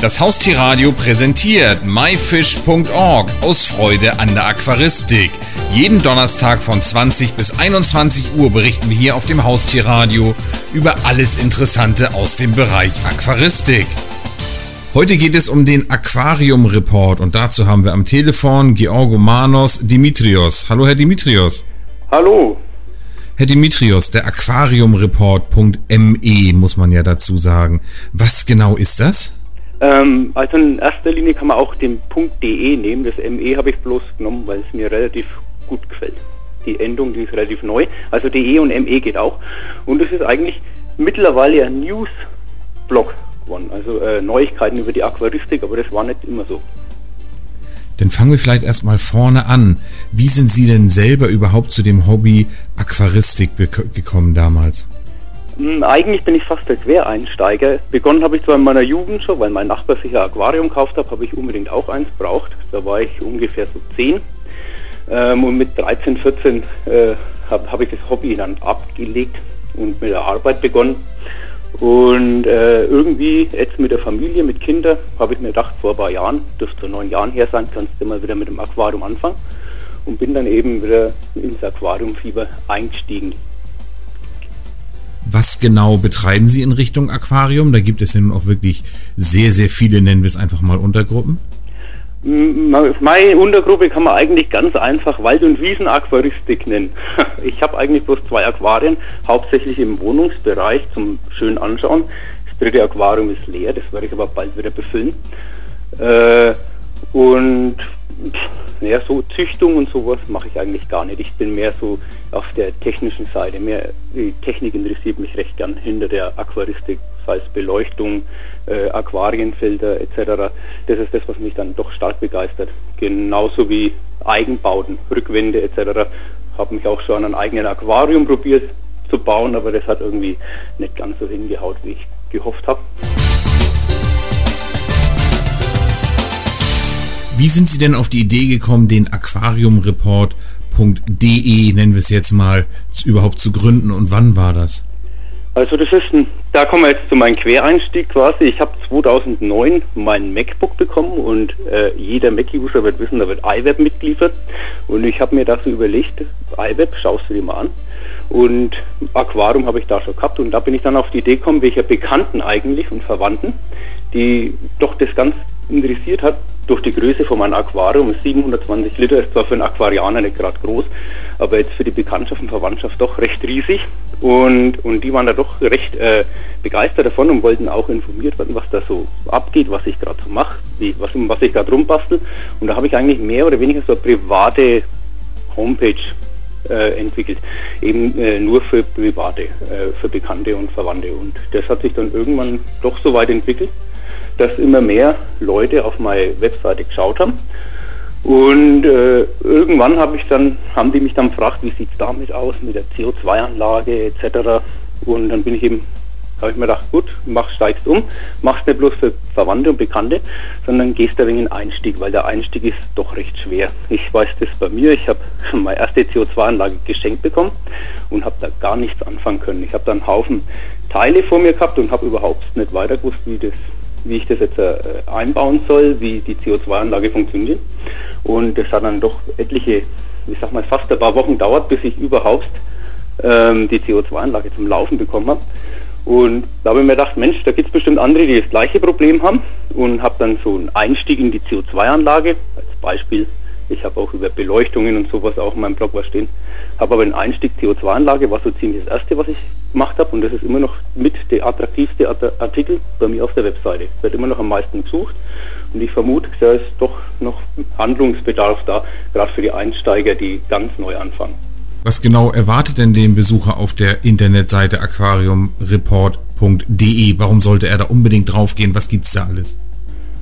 Das Haustierradio präsentiert myfish.org aus Freude an der Aquaristik. Jeden Donnerstag von 20 bis 21 Uhr berichten wir hier auf dem Haustierradio über alles Interessante aus dem Bereich Aquaristik. Heute geht es um den Aquarium Report und dazu haben wir am Telefon Georgomanos Dimitrios. Hallo Herr Dimitrios. Hallo. Herr Dimitrios, der Aquariumreport.me muss man ja dazu sagen. Was genau ist das? Ähm, also in erster Linie kann man auch den .de nehmen. Das ME habe ich bloß genommen, weil es mir relativ gut gefällt. Die Endung, die ist relativ neu. Also DE und ME geht auch. Und es ist eigentlich mittlerweile ein News-Blog geworden. Also äh, Neuigkeiten über die Aquaristik, aber das war nicht immer so. Dann fangen wir vielleicht erstmal vorne an. Wie sind Sie denn selber überhaupt zu dem Hobby Aquaristik gekommen damals? Hm, eigentlich bin ich fast der Quereinsteiger. Begonnen habe ich zwar in meiner Jugend schon, weil mein Nachbar sich ein Aquarium gekauft hat, habe ich unbedingt auch eins braucht. Da war ich ungefähr so 10. Ähm, und mit 13, 14 äh, habe hab ich das Hobby dann abgelegt und mit der Arbeit begonnen. Und äh, irgendwie jetzt mit der Familie, mit Kindern, habe ich mir gedacht, vor ein paar Jahren, dürfte neun Jahren her sein, kannst du mal wieder mit dem Aquarium anfangen. Und bin dann eben wieder ins Aquariumfieber eingestiegen. Was genau betreiben Sie in Richtung Aquarium? Da gibt es ja nun auch wirklich sehr, sehr viele, nennen wir es einfach mal Untergruppen. Meine Untergruppe kann man eigentlich ganz einfach Wald- und Wiesenaquaristik nennen. Ich habe eigentlich bloß zwei Aquarien, hauptsächlich im Wohnungsbereich zum schön anschauen. Das dritte Aquarium ist leer, das werde ich aber bald wieder befüllen. Äh, und ja, so Züchtung und sowas mache ich eigentlich gar nicht. Ich bin mehr so auf der technischen Seite. Mehr die Technik interessiert mich recht gern hinter der Aquaristik, sei es Beleuchtung, äh, Aquarienfilter etc. Das ist das, was mich dann doch stark begeistert. Genauso wie Eigenbauten, Rückwände etc. Habe mich auch schon an einem eigenen Aquarium probiert zu bauen, aber das hat irgendwie nicht ganz so hingehaut, wie ich gehofft habe. Wie sind Sie denn auf die Idee gekommen, den Aquariumreport.de, nennen wir es jetzt mal, überhaupt zu gründen und wann war das? Also das ist ein, da kommen wir jetzt zu meinem Quereinstieg quasi. Ich habe 2009 mein MacBook bekommen und äh, jeder Mac-User wird wissen, da wird iWeb mitgeliefert. Und ich habe mir da so überlegt, iWeb, schaust du dir mal an. Und Aquarium habe ich da schon gehabt und da bin ich dann auf die Idee gekommen, welcher Bekannten eigentlich und Verwandten, die doch das ganz interessiert hat, durch die Größe von meinem Aquarium, 720 Liter, ist zwar für einen Aquarianer nicht gerade groß, aber jetzt für die Bekanntschaft und Verwandtschaft doch recht riesig. Und, und die waren da doch recht äh, begeistert davon und wollten auch informiert werden, was da so abgeht, was ich gerade so mache, was, was ich gerade rumbastel. Und da habe ich eigentlich mehr oder weniger so eine private Homepage äh, entwickelt, eben äh, nur für Private, äh, für Bekannte und Verwandte. Und das hat sich dann irgendwann doch so weit entwickelt, dass immer mehr Leute auf meine Webseite geschaut haben. Und äh, irgendwann habe ich dann, haben die mich dann gefragt, wie sieht es damit aus mit der CO2-Anlage etc. Und dann bin ich eben, habe ich mir gedacht, gut, mach, steigst um, machst nicht bloß für Verwandte und Bekannte, sondern gehst da wegen den Einstieg, weil der Einstieg ist doch recht schwer. Ich weiß das bei mir, ich habe meine erste CO2-Anlage geschenkt bekommen und habe da gar nichts anfangen können. Ich habe dann einen Haufen Teile vor mir gehabt und habe überhaupt nicht weiter gewusst, wie das wie ich das jetzt äh, einbauen soll, wie die CO2-Anlage funktioniert. Und das hat dann doch etliche, ich sag mal, fast ein paar Wochen dauert, bis ich überhaupt ähm, die CO2-Anlage zum Laufen bekommen habe. Und da habe ich mir gedacht, Mensch, da gibt es bestimmt andere, die das gleiche Problem haben und habe dann so einen Einstieg in die CO2-Anlage, als Beispiel ich habe auch über Beleuchtungen und sowas auch in meinem Blog was stehen. Habe aber den Einstieg CO2-Anlage, war so ziemlich das erste, was ich gemacht habe. Und das ist immer noch mit der attraktivste Artikel bei mir auf der Webseite. Wird immer noch am meisten gesucht. Und ich vermute, da ist doch noch Handlungsbedarf da, gerade für die Einsteiger, die ganz neu anfangen. Was genau erwartet denn den Besucher auf der Internetseite aquariumreport.de? Warum sollte er da unbedingt draufgehen? Was gibt es da alles?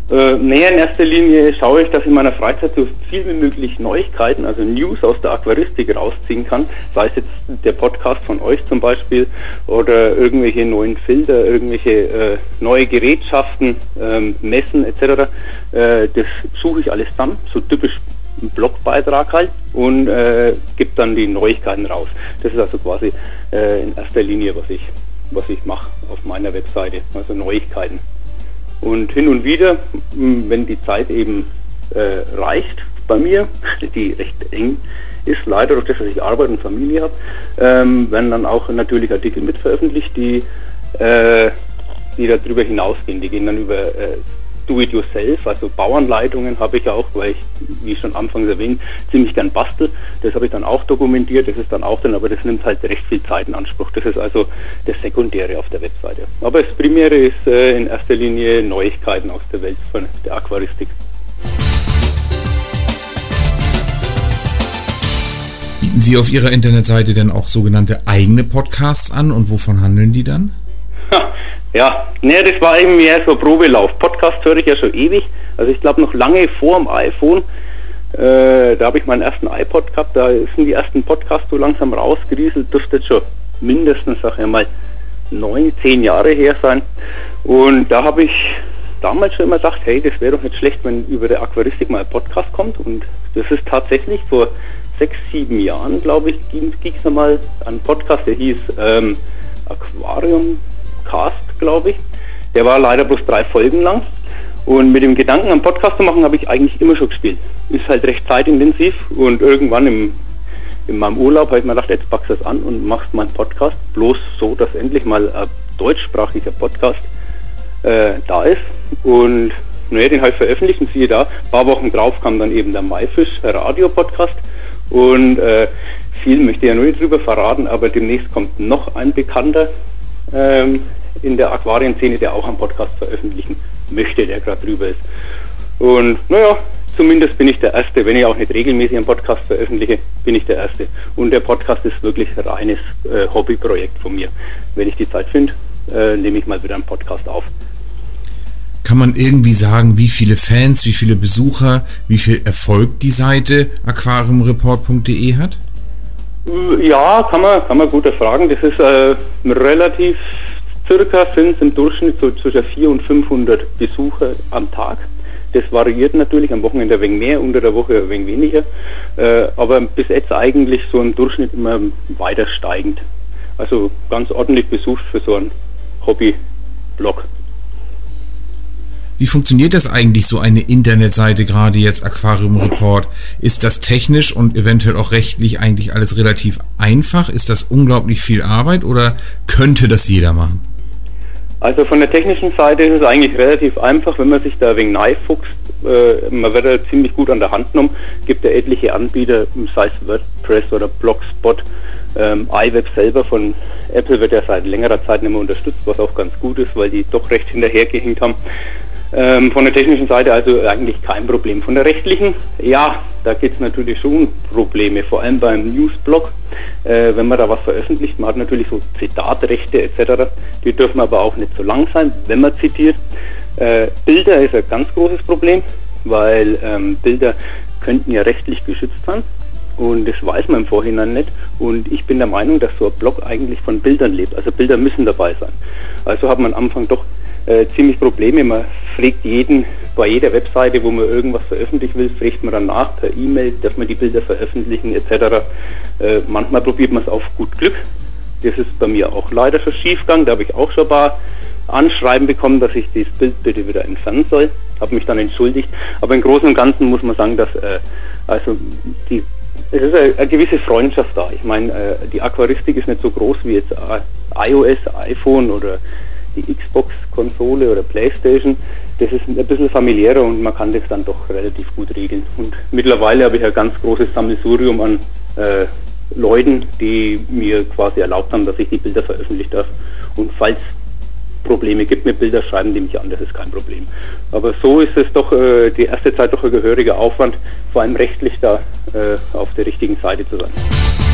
Äh, näher in erster Linie schaue ich, dass ich in meiner Freizeit so viel wie möglich Neuigkeiten, also News aus der Aquaristik rausziehen kann. Sei es jetzt der Podcast von euch zum Beispiel oder irgendwelche neuen Filter, irgendwelche äh, neue Gerätschaften, ähm, Messen etc. Äh, das suche ich alles dann, so typisch ein Blogbeitrag halt und äh, gibt dann die Neuigkeiten raus. Das ist also quasi äh, in erster Linie, was ich, was ich mache auf meiner Webseite, also Neuigkeiten. Und hin und wieder, wenn die Zeit eben äh, reicht bei mir, die recht eng ist, leider durch das, dass ich Arbeit und Familie habe, ähm, werden dann auch natürlich Artikel mit veröffentlicht, die, äh, die darüber hinausgehen. Die gehen dann über äh, Do-it-yourself, also Bauanleitungen habe ich auch, weil ich, wie schon anfangs erwähnt, ziemlich gern bastel. Das habe ich dann auch dokumentiert, das ist dann auch dann, aber das nimmt halt recht viel Zeit in Anspruch. Das ist also das Sekundäre auf der Webseite. Aber das Primäre ist äh, in erster Linie Neuigkeiten aus der Welt von der Aquaristik. Bieten Sie auf Ihrer Internetseite denn auch sogenannte eigene Podcasts an und wovon handeln die dann? Ja, ne, das war eben mehr so Probelauf. Podcast höre ich ja schon ewig. Also ich glaube noch lange vor dem iPhone. Äh, da habe ich meinen ersten iPod gehabt. Da sind die ersten Podcasts so langsam rausgerieselt. Dürfte jetzt schon mindestens, sag ich mal, neun, zehn Jahre her sein. Und da habe ich damals schon immer gedacht, hey, das wäre doch nicht schlecht, wenn über der Aquaristik mal ein Podcast kommt. Und das ist tatsächlich vor sechs, sieben Jahren, glaube ich, ging es nochmal einen Podcast, der hieß ähm, Aquarium Cast, glaube ich. Der war leider bloß drei Folgen lang. Und mit dem Gedanken, einen Podcast zu machen, habe ich eigentlich immer schon gespielt. Ist halt recht zeitintensiv und irgendwann im, in meinem Urlaub habe ich mir gedacht, jetzt packst du es an und machst meinen Podcast. Bloß so, dass endlich mal ein deutschsprachiger Podcast äh, da ist. Und naja, den habe ich veröffentlicht und siehe da, ein paar Wochen drauf kam dann eben der Maifisch Radio-Podcast. Und äh, viel möchte ich ja nur nicht drüber verraten, aber demnächst kommt noch ein bekannter ähm, in der Aquarienszene, der auch einen Podcast veröffentlichen möchte, der gerade drüber ist. Und naja, zumindest bin ich der Erste, wenn ich auch nicht regelmäßig einen Podcast veröffentliche, bin ich der Erste. Und der Podcast ist wirklich ein reines äh, Hobbyprojekt von mir. Wenn ich die Zeit finde, äh, nehme ich mal wieder einen Podcast auf. Kann man irgendwie sagen, wie viele Fans, wie viele Besucher, wie viel Erfolg die Seite aquariumreport.de hat? Ja, kann man, kann man gut erfragen. Das ist äh, relativ, circa sind es im Durchschnitt so zwischen 400 und 500 Besucher am Tag. Das variiert natürlich, am Wochenende ein wenig mehr, unter der Woche ein wenig weniger. Äh, aber bis jetzt eigentlich so im Durchschnitt immer weiter steigend. Also ganz ordentlich besucht für so einen Hobby-Blog. Wie funktioniert das eigentlich, so eine Internetseite, gerade jetzt Aquarium Report? Ist das technisch und eventuell auch rechtlich eigentlich alles relativ einfach? Ist das unglaublich viel Arbeit oder könnte das jeder machen? Also von der technischen Seite ist es eigentlich relativ einfach, wenn man sich da wegen neifuchst. Äh, man wird da ziemlich gut an der Hand genommen. Gibt ja etliche Anbieter, sei es WordPress oder Blogspot. Ähm, iWeb selber von Apple wird ja seit längerer Zeit nicht mehr unterstützt, was auch ganz gut ist, weil die doch recht hinterhergehinkt haben. Ähm, von der technischen Seite also eigentlich kein Problem. Von der rechtlichen, ja, da gibt es natürlich schon Probleme, vor allem beim Newsblog, äh, wenn man da was veröffentlicht. Man hat natürlich so Zitatrechte etc. Die dürfen aber auch nicht so lang sein, wenn man zitiert. Äh, Bilder ist ein ganz großes Problem, weil ähm, Bilder könnten ja rechtlich geschützt sein. Und das weiß man im Vorhinein nicht. Und ich bin der Meinung, dass so ein Blog eigentlich von Bildern lebt. Also Bilder müssen dabei sein. Also hat man am Anfang doch äh, ziemlich Probleme. Man fragt jeden, bei jeder Webseite, wo man irgendwas veröffentlichen will, fragt man dann nach per E-Mail, dass man die Bilder veröffentlichen etc. Äh, manchmal probiert man es auf gut Glück. Das ist bei mir auch leider schon schiefgegangen. Da habe ich auch schon ein paar Anschreiben bekommen, dass ich dieses Bild bitte wieder entfernen soll. Habe mich dann entschuldigt. Aber im Großen und Ganzen muss man sagen, dass äh, also die es ist eine, eine, gewisse Freundschaft da. Ich meine, äh, die Aquaristik ist nicht so groß wie jetzt äh, iOS, iPhone oder die Xbox-Konsole oder Playstation, das ist ein bisschen familiärer und man kann das dann doch relativ gut regeln. Und mittlerweile habe ich ein ganz großes Sammelsurium an äh, Leuten, die mir quasi erlaubt haben, dass ich die Bilder veröffentlicht darf. Und falls Probleme gibt mit Bilder schreiben die mich an, das ist kein Problem. Aber so ist es doch äh, die erste Zeit doch ein gehöriger Aufwand, vor allem rechtlich da äh, auf der richtigen Seite zu sein.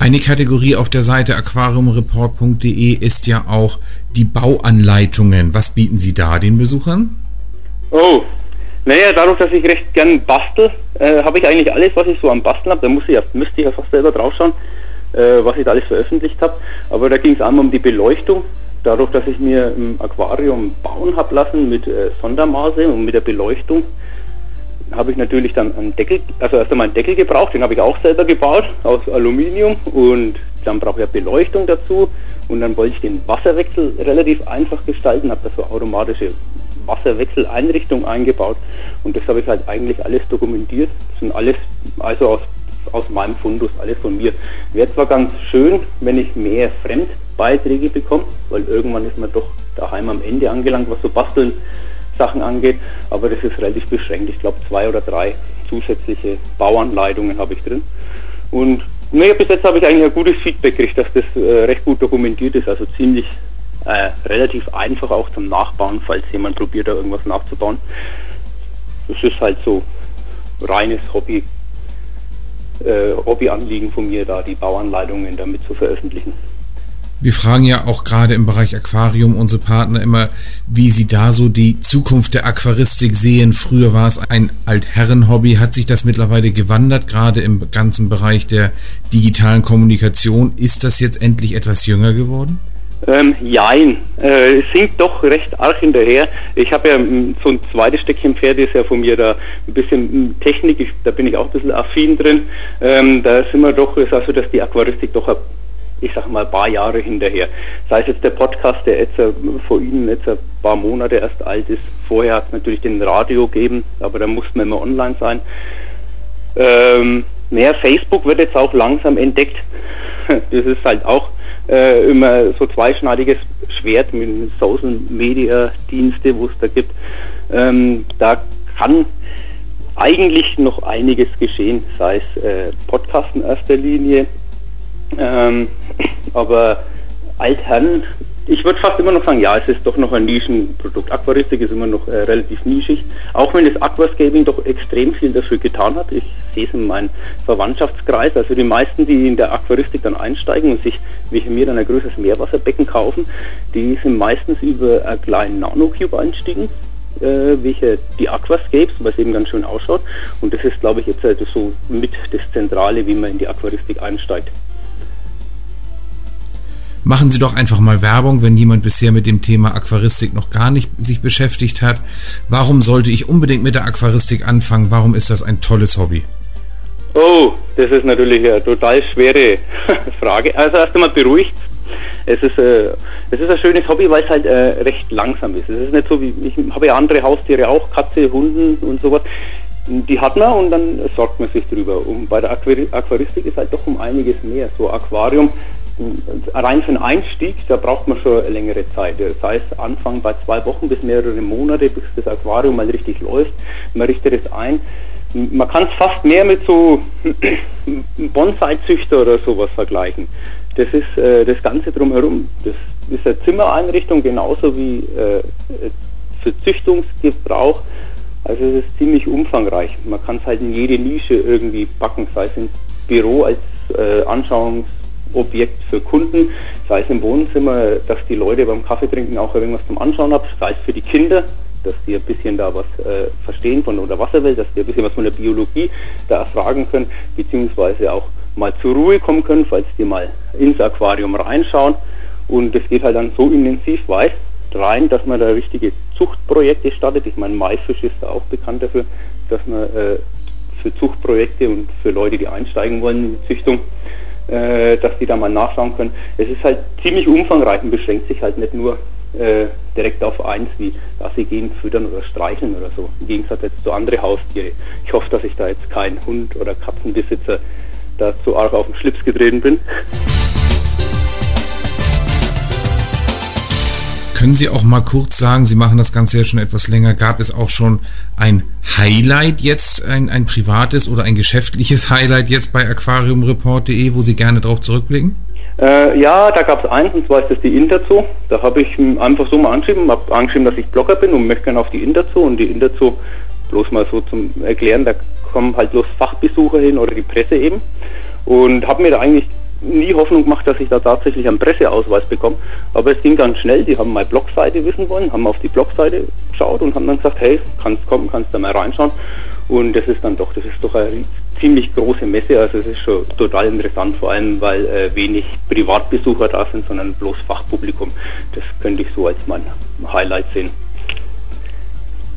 Eine Kategorie auf der Seite aquariumreport.de ist ja auch die Bauanleitungen. Was bieten Sie da den Besuchern? Oh, naja, dadurch, dass ich recht gern bastel, äh, habe ich eigentlich alles, was ich so am Basteln habe. Da muss ich ja, müsste ich ja fast selber draufschauen, äh, was ich da alles veröffentlicht habe. Aber da ging es einmal um die Beleuchtung. Dadurch, dass ich mir im Aquarium bauen habe lassen mit äh, Sondermaße und mit der Beleuchtung, habe ich natürlich dann einen Deckel, also erst einmal einen Deckel gebraucht, den habe ich auch selber gebaut aus Aluminium und dann brauche ich ja Beleuchtung dazu und dann wollte ich den Wasserwechsel relativ einfach gestalten, habe da so automatische Wasserwechseleinrichtung eingebaut und das habe ich halt eigentlich alles dokumentiert. Das sind alles, also aus, aus meinem Fundus, alles von mir. Wäre zwar ganz schön, wenn ich mehr Fremdbeiträge bekomme, weil irgendwann ist man doch daheim am Ende angelangt, was so Basteln Sachen angeht, aber das ist relativ beschränkt. Ich glaube zwei oder drei zusätzliche Bauanleitungen habe ich drin. Und naja, bis jetzt habe ich eigentlich ein gutes Feedback gekriegt, dass das äh, recht gut dokumentiert ist, also ziemlich äh, relativ einfach auch zum Nachbauen, falls jemand probiert, da irgendwas nachzubauen. Das ist halt so reines Hobby, äh, Hobbyanliegen von mir, da die Bauanleitungen damit zu veröffentlichen. Wir fragen ja auch gerade im Bereich Aquarium unsere Partner immer, wie sie da so die Zukunft der Aquaristik sehen. Früher war es ein Altherren-Hobby, hat sich das mittlerweile gewandert, gerade im ganzen Bereich der digitalen Kommunikation. Ist das jetzt endlich etwas jünger geworden? Ähm, jein, äh, es sinkt doch recht arg hinterher. Ich habe ja m, so ein zweites Stückchen Pferd, ist ja von mir da ein bisschen m, Technik, ich, da bin ich auch ein bisschen affin drin. Ähm, da sind wir doch, ist also, dass die Aquaristik doch ein ich sage mal, ein paar Jahre hinterher. Sei es jetzt der Podcast, der jetzt äh, vor Ihnen jetzt ein paar Monate erst alt ist. Vorher hat es natürlich den Radio gegeben, aber da musste man immer online sein. Ähm, mehr Facebook wird jetzt auch langsam entdeckt. Das ist halt auch äh, immer so zweischneidiges Schwert mit Social Media Dienste, wo es da gibt. Ähm, da kann eigentlich noch einiges geschehen, sei es äh, Podcast in erster Linie, ähm, aber Altherren, ich würde fast immer noch sagen, ja, es ist doch noch ein Nischenprodukt. Aquaristik ist immer noch äh, relativ nischig, auch wenn das Aquascaping doch extrem viel dafür getan hat. Ich sehe es in meinem Verwandtschaftskreis. Also die meisten, die in der Aquaristik dann einsteigen und sich wie mir dann ein größeres Meerwasserbecken kaufen, die sind meistens über einen kleinen Nanocube einstiegen äh, welche die Aquascapes, was eben ganz schön ausschaut. Und das ist, glaube ich, jetzt halt so mit das Zentrale, wie man in die Aquaristik einsteigt machen Sie doch einfach mal Werbung, wenn jemand bisher mit dem Thema Aquaristik noch gar nicht sich beschäftigt hat. Warum sollte ich unbedingt mit der Aquaristik anfangen? Warum ist das ein tolles Hobby? Oh, das ist natürlich eine total schwere Frage. Also erst einmal beruhigt. Es ist, äh, es ist ein schönes Hobby, weil es halt äh, recht langsam ist. Es ist nicht so wie, ich habe ja andere Haustiere auch, Katze, Hunden und sowas. Die hat man und dann sorgt man sich drüber. Und bei der Aquaristik ist halt doch um einiges mehr. So Aquarium, rein für den Einstieg, da braucht man schon längere Zeit. Das heißt, Anfang bei zwei Wochen bis mehrere Monate, bis das Aquarium mal richtig läuft. Man richtet es ein. Man kann es fast mehr mit so Bonsai-Züchter oder sowas vergleichen. Das ist äh, das Ganze drumherum. Das ist eine Zimmereinrichtung genauso wie äh, für Züchtungsgebrauch. Also es ist ziemlich umfangreich. Man kann es halt in jede Nische irgendwie backen, sei es ins Büro als äh, Anschauungs Objekt für Kunden, sei es im Wohnzimmer, dass die Leute beim Kaffeetrinken auch irgendwas zum Anschauen haben, sei es für die Kinder, dass die ein bisschen da was äh, verstehen von der Unterwasserwelt, dass die ein bisschen was von der Biologie da erfragen können, beziehungsweise auch mal zur Ruhe kommen können, falls die mal ins Aquarium reinschauen. Und es geht halt dann so intensiv weit rein, dass man da richtige Zuchtprojekte startet. Ich meine, Maifisch ist da auch bekannt dafür, dass man äh, für Zuchtprojekte und für Leute, die einsteigen wollen in die Züchtung, äh, dass die da mal nachschauen können. Es ist halt ziemlich umfangreich und beschränkt sich halt nicht nur äh, direkt auf eins wie Gassi gehen, füttern oder streicheln oder so. Im Gegensatz jetzt zu anderen Haustiere. Ich hoffe, dass ich da jetzt kein Hund- oder Katzenbesitzer dazu arg auf den Schlips getreten bin. Können Sie auch mal kurz sagen, Sie machen das Ganze ja schon etwas länger, gab es auch schon ein Highlight jetzt, ein, ein privates oder ein geschäftliches Highlight jetzt bei aquariumreport.de, wo Sie gerne darauf zurückblicken? Äh, ja, da gab es eins, und zwar ist das die Interzoo. Da habe ich einfach so mal angeschrieben, habe angeschrieben, dass ich Blogger bin und möchte gerne auf die Interzoo. Und die Interzoo, bloß mal so zum Erklären, da kommen halt bloß Fachbesucher hin oder die Presse eben. Und habe mir da eigentlich nie Hoffnung gemacht, dass ich da tatsächlich einen Presseausweis bekomme. Aber es ging ganz schnell. Die haben meine Blogseite wissen wollen, haben auf die Blogseite geschaut und haben dann gesagt, hey, kannst kommen, kannst da mal reinschauen. Und das ist dann doch, das ist doch eine ziemlich große Messe. Also es ist schon total interessant, vor allem weil äh, wenig Privatbesucher da sind, sondern bloß Fachpublikum. Das könnte ich so als mein Highlight sehen.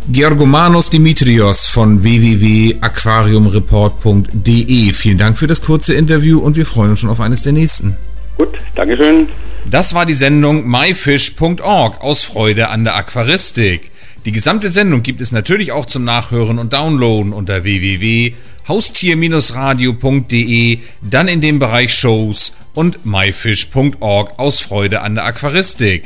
Georgomanos Dimitrios von www.aquariumreport.de. Vielen Dank für das kurze Interview und wir freuen uns schon auf eines der nächsten. Gut, Dankeschön. Das war die Sendung myfish.org aus Freude an der Aquaristik. Die gesamte Sendung gibt es natürlich auch zum Nachhören und Downloaden unter www.haustier-radio.de, dann in dem Bereich Shows und myfish.org aus Freude an der Aquaristik.